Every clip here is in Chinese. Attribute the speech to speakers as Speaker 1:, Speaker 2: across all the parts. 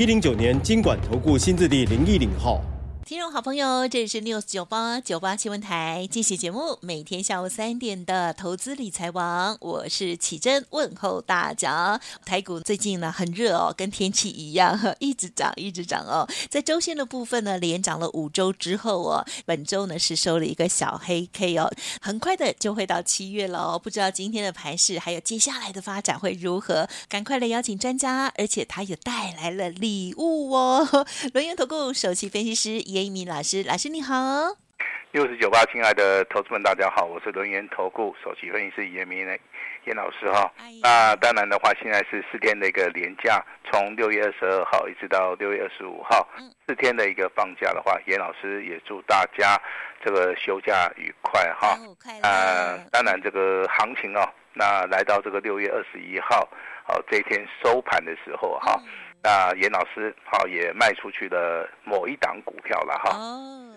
Speaker 1: 一零九年金管投顾新字第零一零号。
Speaker 2: 听众好朋友，这里是 News 九八九八新闻台，继续节目，每天下午三点的投资理财王，我是启珍，问候大家。台股最近呢很热哦，跟天气一样，一直涨，一直涨哦。在周线的部分呢，连涨了五周之后哦，本周呢是收了一个小黑 K 哦，很快的就会到七月了哦，不知道今天的盘势还有接下来的发展会如何？赶快来邀请专家，而且他也带来了礼物哦。轮源投顾首席分析师也严一民老师，老师你好。
Speaker 3: 六十九八，亲爱的投资们，大家好，我是轮源投顾首席分析师严一民严老师哈。那当然的话，现在是四天的一个连假，从六月二十二号一直到六月二十五号，四天的一个放假的话，严老师也祝大家这个休假愉快哈。啊，当然这个行情哦，那来到这个六月二十一号，好，这一天收盘的时候哈。那严老师好也卖出去了某一档股票了哈，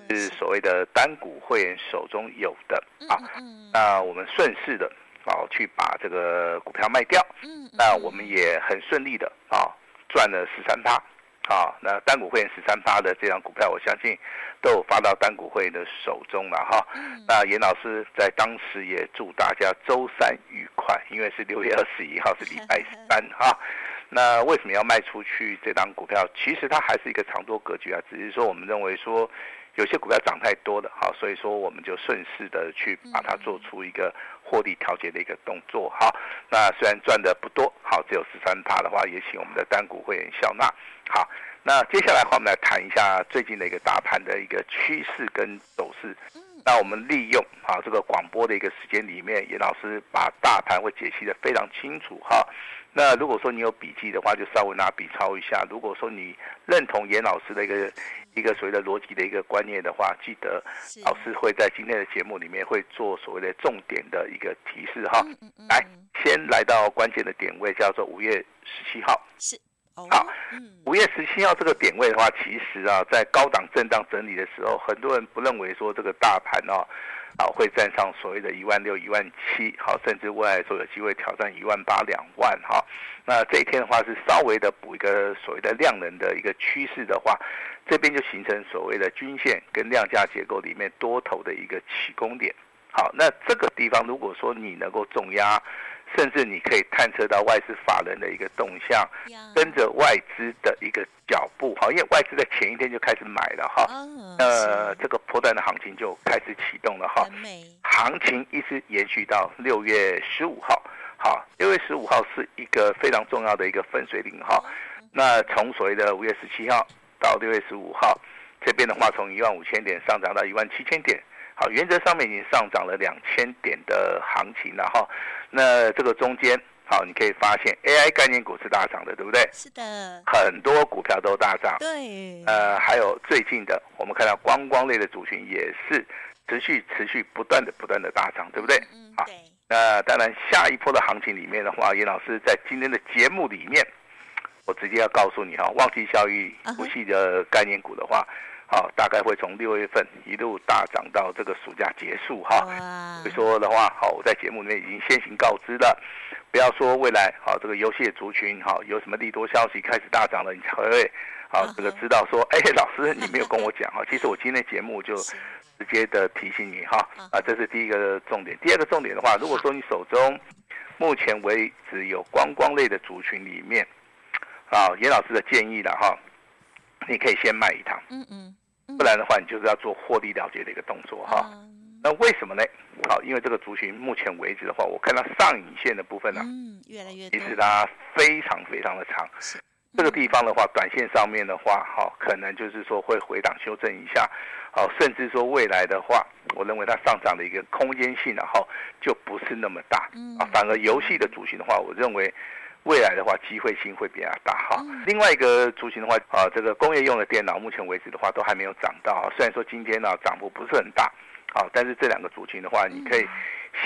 Speaker 3: 是所谓的单股会员手中有的啊。那我们顺势的啊去把这个股票卖掉，那我们也很顺利的啊赚了十三趴啊。那单股会员十三趴的这张股票，我相信都有发到单股会员的手中了哈。那严老师在当时也祝大家周三愉快，因为是六月二十一号是礼拜三哈。那为什么要卖出去这档股票？其实它还是一个长多格局啊，只是说我们认为说有些股票涨太多了，好，所以说我们就顺势的去把它做出一个获利调节的一个动作。好，那虽然赚的不多，好，只有十三趴的话，也请我们的单股会员笑纳。好，那接下来的话，我们来谈一下最近的一个大盘的一个趋势跟走势。那我们利用啊这个广播的一个时间里面，严老师把大盘会解析的非常清楚哈。那如果说你有笔记的话，就稍微拿笔抄一下。如果说你认同严老师的一个一个所谓的逻辑的一个观念的话，记得老师会在今天的节目里面会做所谓的重点的一个提示哈。来，先来到关键的点位，叫做五月十七号。是，好，五月十七号这个点位的话，其实啊，在高档震荡整理的时候，很多人不认为说这个大盘哦。啊，会站上所谓的一万六、一万七，好，甚至未来说有机会挑战一万八、两万，哈。那这一天的话是稍微的补一个所谓的量能的一个趋势的话，这边就形成所谓的均线跟量价结构里面多头的一个起攻点。好，那这个地方如果说你能够重压。甚至你可以探测到外资法人的一个动向，跟着外资的一个脚步，好，因为外资在前一天就开始买了哈，呃，这个波段的行情就开始启动了哈，行情一直延续到六月十五号，好，六月十五号是一个非常重要的一个分水岭哈，那从所谓的五月十七号到六月十五号，这边的话从一万五千点上涨到一万七千点。好，原则上面已经上涨了两千点的行情了哈。那这个中间，好，你可以发现 AI 概念股是大涨的，对不对？是的，很多股票都大涨。对。呃，还有最近的，我们看到观光类的族群也是持续持续不断的不断的大涨，对不对？嗯，好。那当然，下一波的行情里面的话，严老师在今天的节目里面，我直接要告诉你哈，旺季效益不系的概念股的话。好，大概会从六月份一路大涨到这个暑假结束哈。所以说的话，好，我在节目里面已经先行告知了，不要说未来好这个游戏的族群好有什么利多消息开始大涨了，你才会好这个知道说，哎，老师你没有跟我讲哈。其实我今天节目就直接的提醒你哈啊，这是第一个重点。第二个重点的话，如果说你手中目前为止有观光类的族群里面，啊，严老师的建议了哈，你可以先卖一趟。嗯嗯。不然的话，你就是要做获利了结的一个动作哈。那为什么呢？好，因为这个族群目前为止的话，我看到上影线的部分呢，嗯，越来越其实它非常非常的长。这个地方的话，短线上面的话，好，可能就是说会回档修正一下，好，甚至说未来的话，我认为它上涨的一个空间性然后就不是那么大。啊，反而游戏的族群的话，我认为未来的话机会性会比较大哈。另外一个族群的话啊，这个工业用的电脑目前为止的话都还没有涨到，虽然说今天呢涨幅不是很大，好，但是这两个族群的话，你可以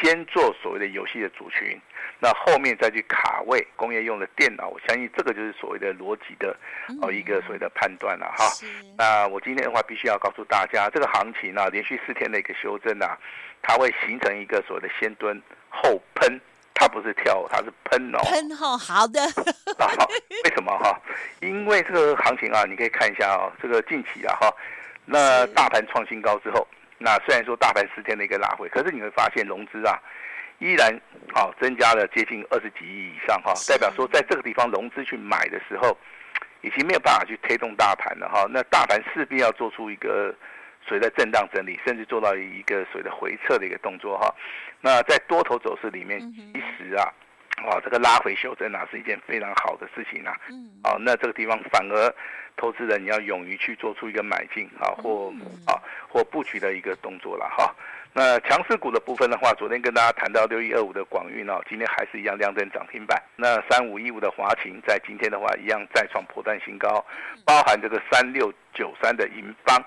Speaker 3: 先做所谓的游戏的族群，那后面再去卡位工业用的电脑，我相信这个就是所谓的逻辑的哦一个所谓的判断了哈。那我今天的话必须要告诉大家，这个行情呢连续四天的一个修正啊，它会形成一个所谓的先蹲后喷。它不是跳，它是喷哦。
Speaker 2: 喷哦，好的。
Speaker 3: 啊，好，为什么哈？因为这个行情啊，你可以看一下啊，这个近期啊哈，那大盘创新高之后，那虽然说大盘十天的一个拉回，可是你会发现融资啊，依然啊增加了接近二十几亿以上哈，代表说在这个地方融资去买的时候，已经没有办法去推动大盘了哈。那大盘势必要做出一个。随着震荡整理，甚至做到一个所谓的回撤的一个动作哈，那在多头走势里面，其实啊，啊这个拉回修正啊是一件非常好的事情啊，好，那这个地方反而投资人你要勇于去做出一个买进啊或啊或布局的一个动作了哈。那强势股的部分的话，昨天跟大家谈到六一二五的广运哦，今天还是一样亮灯涨停板。那三五一五的华勤在今天的话一样再创破断新高，包含这个三六九三的银邦，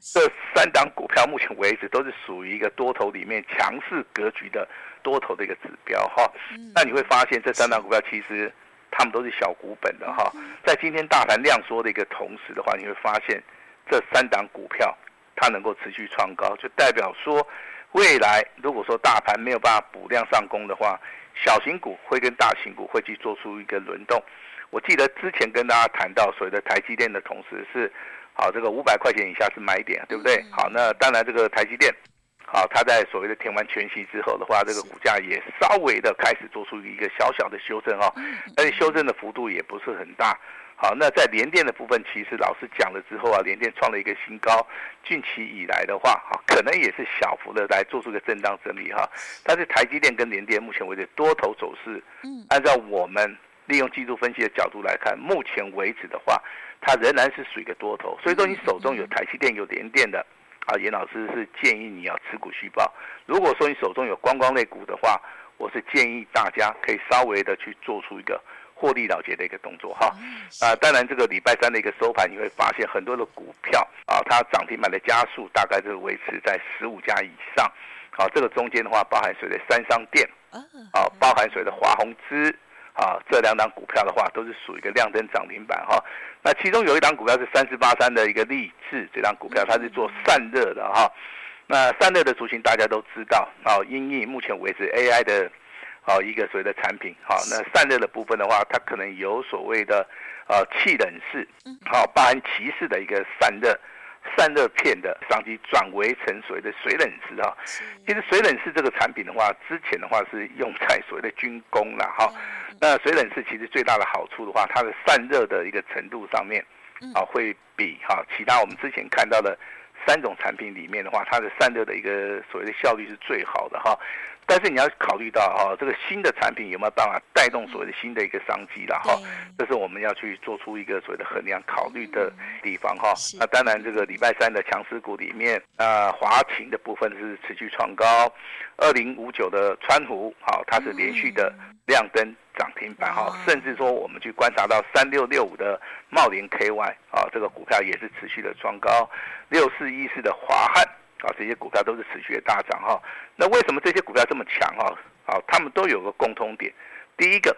Speaker 3: 这三档股票目前为止都是属于一个多头里面强势格局的多头的一个指标哈。那你会发现这三档股票其实他们都是小股本的哈，在今天大盘量缩的一个同时的话，你会发现这三档股票它能够持续创高，就代表说。未来如果说大盘没有办法补量上攻的话，小型股会跟大型股会去做出一个轮动。我记得之前跟大家谈到所谓的台积电的同时是，好这个五百块钱以下是买点，对不对？好，那当然这个台积电，好它在所谓的填完全息之后的话，这个股价也稍微的开始做出一个小小的修正哦，而且修正的幅度也不是很大。好，那在联电的部分，其实老师讲了之后啊，联电创了一个新高。近期以来的话，哈，可能也是小幅的来做出个震荡整理哈。但是台积电跟联电目前为止多头走势，嗯，按照我们利用技术分析的角度来看，目前为止的话，它仍然是属于一个多头。所以说，你手中有台积电、有联电的，啊，严老师是建议你要持股续报。如果说你手中有观光类股的话，我是建议大家可以稍微的去做出一个。获利了结的一个动作哈，啊，当然这个礼拜三的一个收盘，你会发现很多的股票啊，它涨停板的加速大概就是维持在十五家以上，好，这个中间的话包含谁的三商店，啊，包含谁的华宏资，啊，这两档股票的话都是属于一个亮灯涨停板哈，那其中有一档股票是三四八三的一个励志，这档股票它是做散热的哈，那散热的族群大家都知道，啊，因应目前为止 AI 的。好，一个所谓的产品，好，那散热的部分的话，它可能有所谓的呃气冷式，好，包含骑士的一个散热散热片的商机转为成所谓的水冷式啊。其实水冷式这个产品的话，之前的话是用在所谓的军工了哈。那水冷式其实最大的好处的话，它的散热的一个程度上面，啊，会比哈其他我们之前看到的三种产品里面的话，它的散热的一个所谓的效率是最好的哈。但是你要考虑到哈，这个新的产品有没有办法带动所谓的新的一个商机了哈？这是我们要去做出一个所谓的衡量考虑的地方哈。那当然，这个礼拜三的强势股里面，啊，华勤的部分是持续创高，二零五九的川湖，好，它是连续的亮灯涨停板哈，甚至说我们去观察到三六六五的茂林 KY 啊，这个股票也是持续的创高，六四一四的华汉。啊，这些股票都是持续的大涨哈。那为什么这些股票这么强哈？啊，他们都有个共通点。第一个，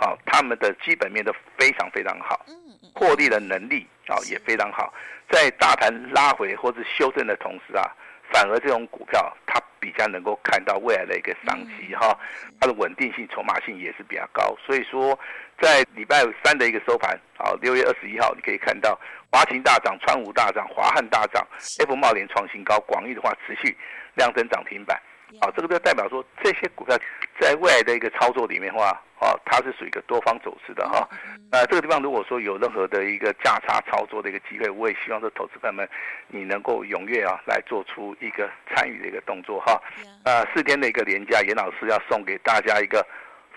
Speaker 3: 啊，他们的基本面都非常非常好，获利的能力啊也非常好。在大盘拉回或是修正的同时啊，反而这种股票它比较能够看到未来的一个商机哈。它的稳定性、筹码性也是比较高。所以说，在礼拜三的一个收盘，啊，六月二十一号，你可以看到。华勤大涨，川湖大涨，华汉大涨，F 茂联创新高，广义的话持续量增涨停板。好，这个就代表说这些股票在未来的一个操作里面的话，啊，它是属于一个多方走势的哈。那这个地方如果说有任何的一个价差操作的一个机会，我也希望说投资朋友们你能够踊跃啊来做出一个参与的一个动作哈。呃，四天的一个连假，严老师要送给大家一个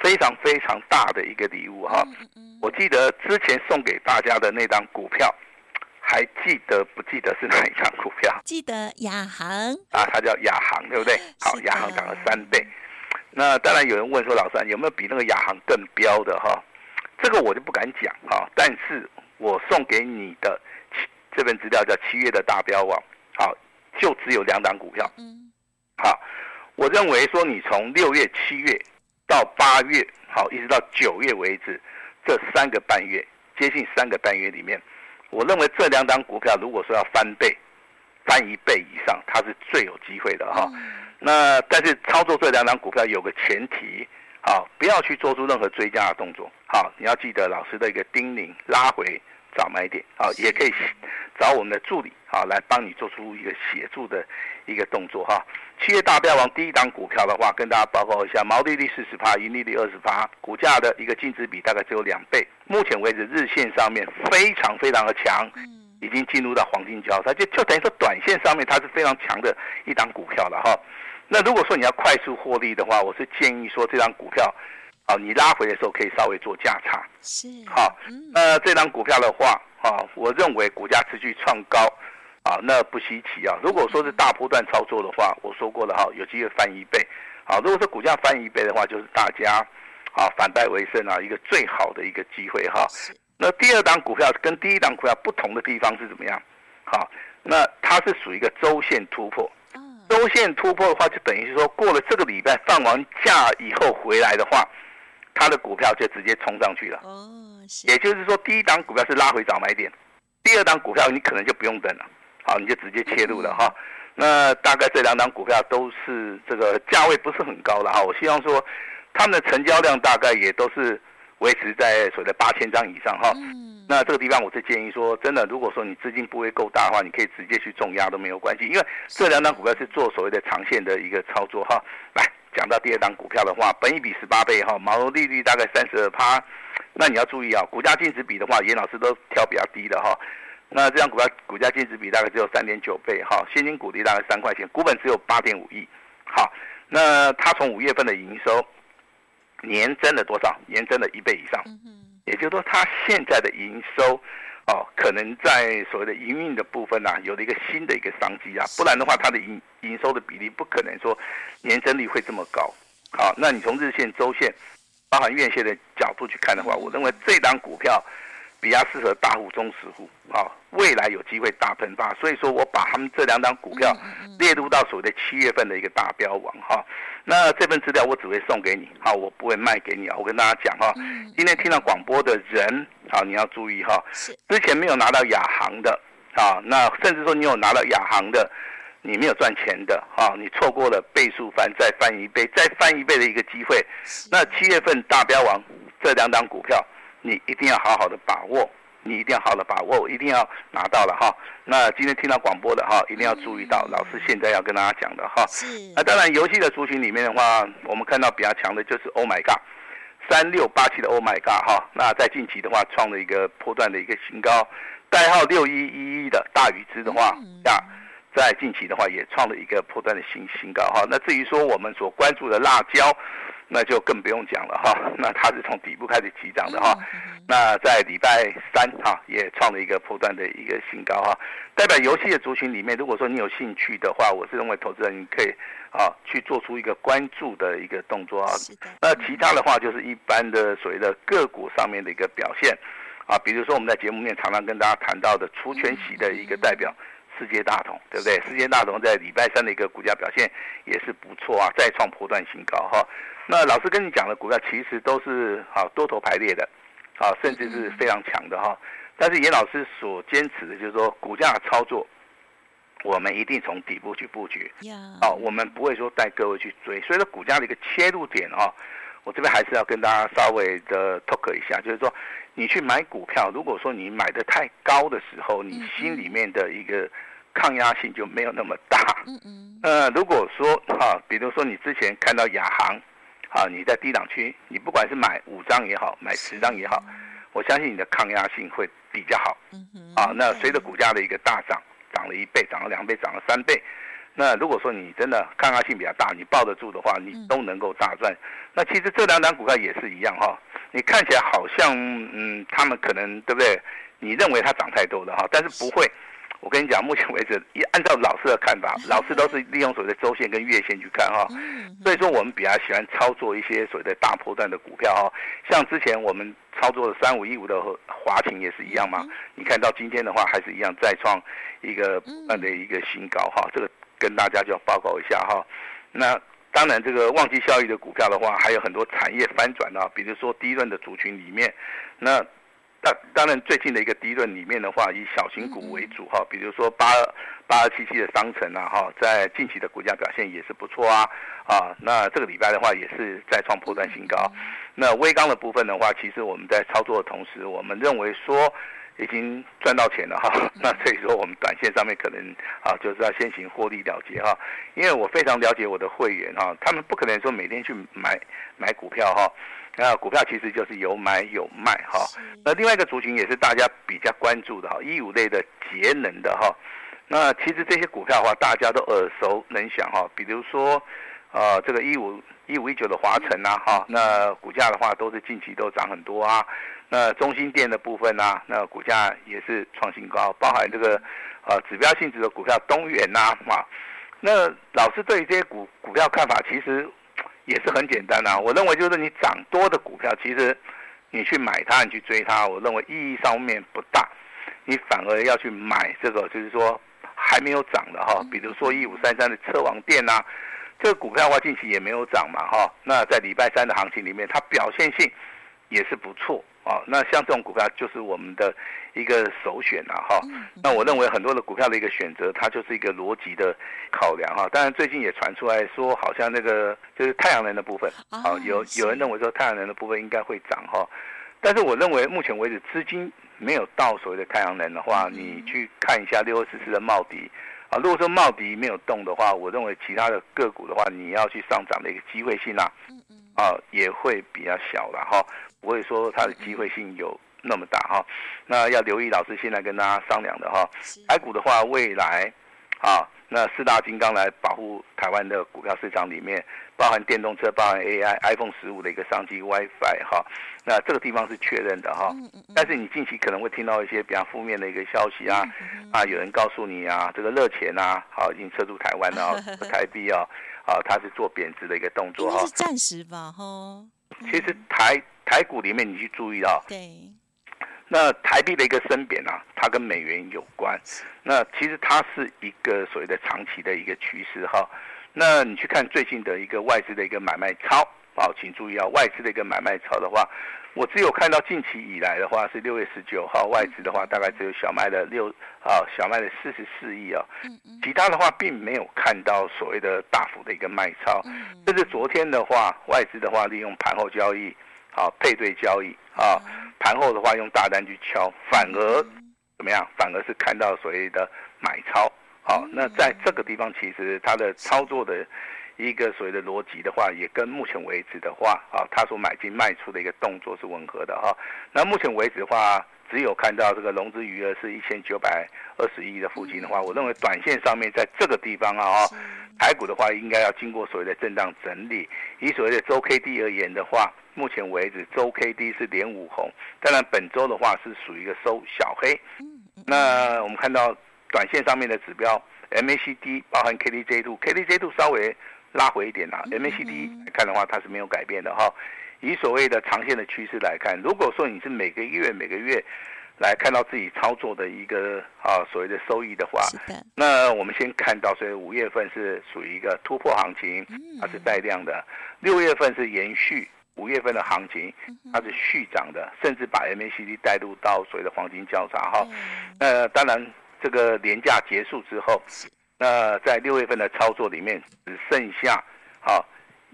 Speaker 3: 非常非常大的一个礼物哈。我记得之前送给大家的那张股票。还记得不记得是哪一张股票？
Speaker 2: 记得亚航
Speaker 3: 啊，它叫亚航，对不对？好，亚航涨了三倍。那当然有人问说，老三有没有比那个亚航更标的哈？这个我就不敢讲哈。但是我送给你的这份资料叫七月的大标网，好，就只有两档股票。嗯，好，我认为说你从六月、七月到八月，好，一直到九月为止，这三个半月，接近三个半月里面，我认为这两档股票如果说要翻倍。翻一倍以上，它是最有机会的哈。那但是操作这两档股票有个前提，好，不要去做出任何追加的动作。好，你要记得老师的一个叮咛，拉回找买点。啊，也可以找我们的助理，啊，来帮你做出一个协助的一个动作哈。七月大标王第一档股票的话，跟大家报告一下，毛利率四十趴，盈利率二十趴，股价的一个净值比大概只有两倍。目前为止，日线上面非常非常的强。已经进入到黄金交叉，就就等于说短线上面它是非常强的一档股票了哈。那如果说你要快速获利的话，我是建议说这档股票，啊，你拉回的时候可以稍微做价差。是。好，那这档股票的话，啊，我认为股价持续创高，啊，那不稀奇啊。如果说是大波段操作的话，我说过了哈，有机会翻一倍。好，如果说股价翻一倍的话，就是大家啊反败为胜啊，一个最好的一个机会哈。那第二档股票跟第一档股票不同的地方是怎么样？好，那它是属于一个周线突破。周线突破的话，就等于是说过了这个礼拜放完假以后回来的话，它的股票就直接冲上去了。哦，也就是说，第一档股票是拉回早买点，第二档股票你可能就不用等了，好，你就直接切入了哈。那大概这两档股票都是这个价位不是很高了哈。我希望说，他们的成交量大概也都是。维持在所谓的八千张以上哈，嗯那这个地方我是建议说，真的，如果说你资金部位够大的话，你可以直接去重压都没有关系，因为这两档股票是做所谓的长线的一个操作哈。来讲到第二档股票的话，本益比十八倍哈，毛利率大概三十二趴，那你要注意啊，股价净值比的话，严老师都挑比较低的哈。那这张股票股价净值比大概只有三点九倍哈，现金股利大概三块钱，股本只有八点五亿。好，那它从五月份的营收。年增了多少？年增了一倍以上，也就是说，它现在的营收，哦，可能在所谓的营运的部分啊，有了一个新的一个商机啊，不然的话，它的营营收的比例不可能说年增率会这么高。好，那你从日线、周线，包含月线的角度去看的话，我认为这档股票。比较适合大户、中实户，啊，未来有机会大喷发，所以说我把他们这两档股票列入到所谓的七月份的一个大标王哈。那这份资料我只会送给你，好，我不会卖给你啊。我跟大家讲哈，今天听到广播的人，好，你要注意哈，之前没有拿到亚航的，啊，那甚至说你有拿到亚航的，你没有赚钱的，啊，你错过了倍数翻再翻一倍再翻一倍的一个机会。那七月份大标王这两档股票。你一定要好好的把握，你一定要好好的把握，一定要拿到了哈。那今天听到广播的哈，一定要注意到，老师现在要跟大家讲的哈。是。那当然，游戏的族群里面的话，我们看到比较强的就是 Oh My God，三六八七的 Oh My God 哈。那在近期的话，创了一个波段的一个新高，代号六一一一的大禹之的话，呀，在近期的话也创了一个破断的新新高哈。那至于说我们所关注的辣椒。那就更不用讲了哈，那它是从底部开始起涨的哈，那在礼拜三哈也创了一个破断的一个新高哈，代表游戏的族群里面，如果说你有兴趣的话，我是认为投资人你可以啊去做出一个关注的一个动作啊，那其他的话就是一般的所谓的个股上面的一个表现啊，比如说我们在节目面常常跟大家谈到的除权息的一个代表。世界大同，对不对？世界大同在礼拜三的一个股价表现也是不错啊，再创波段新高哈。那老师跟你讲的股票其实都是好多头排列的，啊，甚至是非常强的哈。但是严老师所坚持的就是说，股价操作，我们一定从底部去布局，啊，我们不会说带各位去追。所以说，股价的一个切入点啊，我这边还是要跟大家稍微的 talk 一下，就是说。你去买股票，如果说你买的太高的时候，你心里面的一个抗压性就没有那么大。嗯嗯。呃，如果说啊，比如说你之前看到亚航，啊，你在低档区，你不管是买五张也好，买十张也好，我相信你的抗压性会比较好。嗯嗯。啊，那随着股价的一个大涨，涨了一倍，涨了两倍，涨了三倍。那如果说你真的抗压性比较大，你抱得住的话，你都能够大赚。那其实这两档股票也是一样哈，你看起来好像嗯，他们可能对不对？你认为它涨太多了哈，但是不会，我跟你讲，目前为止，一按照老师的看法，老师都是利用所谓的周线跟月线去看哈。所以说，我们比较喜欢操作一些所谓的大波段的股票哈。像之前我们操作的三五一五的华勤也是一样嘛。你看到今天的话，还是一样再创一个慢的一个新高哈。这个跟大家就报告一下哈。那当然，这个旺季效益的股票的话，还有很多产业翻转啊，比如说低润的族群里面，那。当当然，最近的一个低润里面的话，以小型股为主哈，比如说八八二七七的商城啊哈，在近期的股价表现也是不错啊啊，那这个礼拜的话也是再创波段新高。那微刚的部分的话，其实我们在操作的同时，我们认为说已经赚到钱了哈，那所以说我们短线上面可能啊就是要先行获利了结哈，因为我非常了解我的会员哈，他们不可能说每天去买买股票哈。那股票其实就是有买有卖哈，那另外一个族群也是大家比较关注的哈，一五类的节能的哈，那其实这些股票的话，大家都耳熟能详哈，比如说，呃，这个一五一五一九的华晨呐哈，那股价的话都是近期都涨很多啊，那中心店的部分呐，那股价也是创新高，包含这个呃指标性质的股票东元呐啊，那老师对于这些股股票看法其实。也是很简单啊，我认为就是你涨多的股票，其实你去买它，你去追它，我认为意义上面不大，你反而要去买这个，就是说还没有涨的哈，比如说一五三三的车王店呐，这个股票的话近期也没有涨嘛哈，那在礼拜三的行情里面，它表现性也是不错。啊，那像这种股票就是我们的一个首选了哈。那我认为很多的股票的一个选择，它就是一个逻辑的考量哈。当然最近也传出来说，好像那个就是太阳能的部分，啊，有有人认为说太阳能的部分应该会涨哈。但是我认为目前为止资金没有到所谓的太阳能的话，你去看一下六二四四的茂迪啊，如果说茂迪没有动的话，我认为其他的个股的话，你要去上涨的一个机会性啊，啊也会比较小了哈。不会说它的机会性有那么大哈，那要留意老师现在跟大家商量的哈，台股的话未来，啊，那四大金刚来保护台湾的股票市场里面，包含电动车、包含 AI、iPhone 十五的一个商机 WiFi 哈，那这个地方是确认的哈，但是你近期可能会听到一些比较负面的一个消息啊，啊，有人告诉你啊，这个热钱啊，好已经撤出台湾了，台币啊，啊，它是做贬值的一个动作哈，
Speaker 2: 是暂时吧哈，
Speaker 3: 其实台。台股里面，你去注意到，
Speaker 2: 对，
Speaker 3: 那台币的一个升贬啊，它跟美元有关。那其实它是一个所谓的长期的一个趋势哈。那你去看最近的一个外资的一个买卖超，好，请注意啊，外资的一个买卖超的话，我只有看到近期以来的话是六月十九号，外资的话大概只有小麦的六啊，小麦的四十四亿啊，其他的话并没有看到所谓的大幅的一个卖超。甚至昨天的话，外资的话利用盘后交易。啊，配对交易啊，盘后的话用大单去敲，反而怎么样？反而是看到所谓的买超。好，那在这个地方，其实它的操作的一个所谓的逻辑的话，也跟目前为止的话啊，它所买进卖出的一个动作是吻合的哈。那目前为止的话，只有看到这个融资余额是一千九百二十亿的附近的话，我认为短线上面在这个地方啊，台股的话应该要经过所谓的震荡整理。以所谓的周 K D 而言的话。目前为止，周 K D 是连五红，当然本周的话是属于一个收小黑。那我们看到短线上面的指标 M A C D 包含 K D J 度，K D J 度稍微拉回一点啊。M A C D 来看的话，它是没有改变的哈。以所谓的长线的趋势来看，如果说你是每个月每个月来看到自己操作的一个啊所谓的收益的话，那我们先看到，所以五月份是属于一个突破行情，它是带量的。六月份是延续。五月份的行情，它是续涨的，甚至把 MACD 带入到所谓的黄金交叉哈。那当然，这个连假结束之后，那在六月份的操作里面，只剩下哈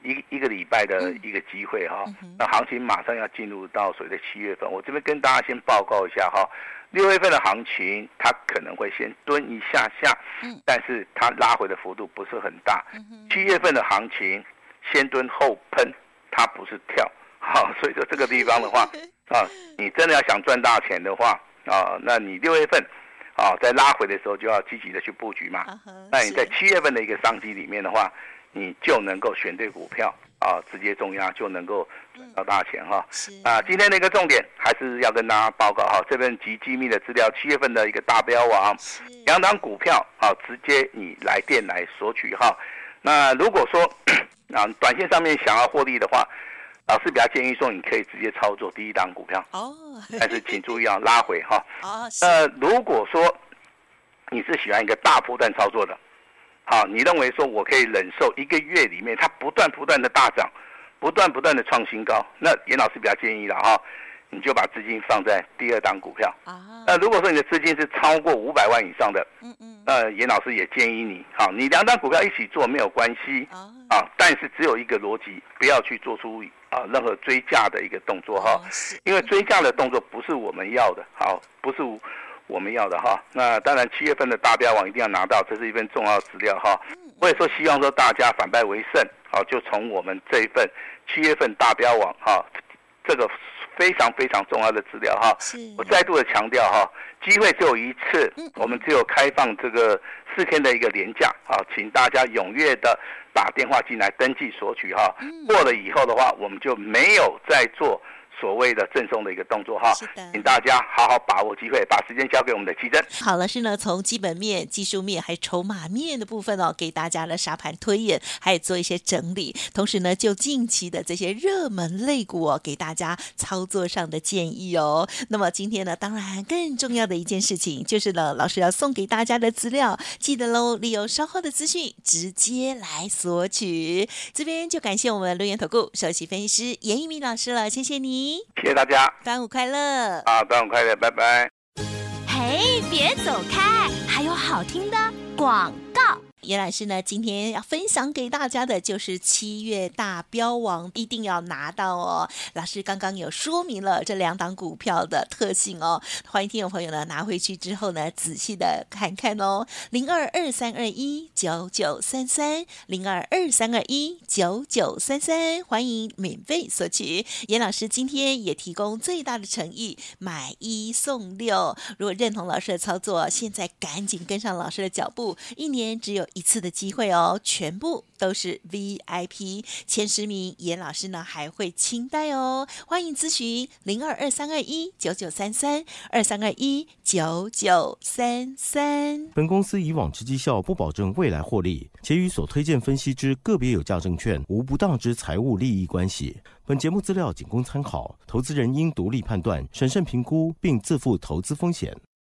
Speaker 3: 一一个礼拜的一个机会哈。那行情马上要进入到所谓的七月份，我这边跟大家先报告一下哈。六月份的行情，它可能会先蹲一下下，但是它拉回的幅度不是很大。七月份的行情，先蹲后喷。它不是跳，好，所以说这个地方的话，啊，你真的要想赚大钱的话，啊，那你六月份，啊，在拉回的时候就要积极的去布局嘛。那你在七月份的一个商机里面的话，你就能够选对股票，啊，直接重压就能够赚到大钱哈。
Speaker 2: 是
Speaker 3: 啊，今天的一个重点还是要跟大家报告哈，这份极机密的资料，七月份的一个大标王，两档股票啊，直接你来电来索取哈。那如果说 啊，短线上面想要获利的话，老师比较建议说，你可以直接操作第一档股票哦，但是请注意啊，拉回哈。哦，呃，如果说你是喜欢一个大波段操作的。好，你认为说我可以忍受一个月里面它不断不断的大涨，不断不断的创新高，那严老师比较建议了哈，你就把资金放在第二档股票啊。那如果说你的资金是超过五百万以上的，嗯嗯，那严老师也建议你，好，你两档股票一起做没有关系啊，但是只有一个逻辑，不要去做出啊任何追价的一个动作哈，因为追价的动作不是我们要的，好，不是。我们要的哈，那当然七月份的大标王一定要拿到，这是一份重要资料哈。我也说希望说大家反败为胜，好，就从我们这一份七月份大标王哈，这个非常非常重要的资料哈。我再度的强调哈，机会只有一次，我们只有开放这个四天的一个连假啊，请大家踊跃的打电话进来登记索取哈。过了以后的话，我们就没有再做。所谓的赠送的一个动作哈，是的，请大家好好把握机会，把时间交给我们的奇珍。
Speaker 2: 好，老师呢，从基本面、技术面还有筹码面的部分哦，给大家的沙盘推演，还有做一些整理。同时呢，就近期的这些热门类股哦，给大家操作上的建议哦。那么今天呢，当然更重要的一件事情就是呢，老师要送给大家的资料，记得喽，利用稍后的资讯直接来索取。这边就感谢我们留言投顾首席分析师严一鸣老师了，谢谢你。
Speaker 3: 谢谢大家，
Speaker 2: 端午快乐！
Speaker 3: 啊，端午快乐，拜拜。
Speaker 4: 嘿，别走开，还有好听的广告。
Speaker 2: 严老师呢，今天要分享给大家的就是七月大标王，一定要拿到哦。老师刚刚有说明了这两档股票的特性哦，欢迎听众朋友呢拿回去之后呢，仔细的看看哦。零二二三二一九九三三，零二二三二一九九三三，欢迎免费索取。严老师今天也提供最大的诚意，买一送六。如果认同老师的操作，现在赶紧跟上老师的脚步，一年只有一次的机会哦，全部都是 VIP 前十名，严老师呢还会清代哦，欢迎咨询零二二三二一九九三三二三二一九九三三。
Speaker 1: 本公司以往之绩效不保证未来获利，且与所推荐分析之个别有价证券无不当之财务利益关系。本节目资料仅供参考，投资人应独立判断、审慎评估，并自负投资风险。